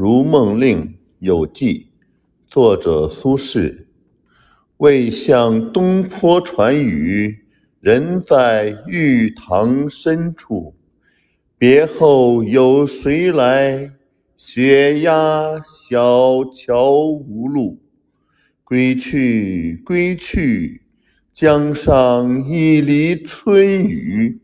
如梦令有记作者苏轼。为向东坡传语人在玉堂深处。别后有谁来雪压小桥无路。归去归去江上一犁春雨。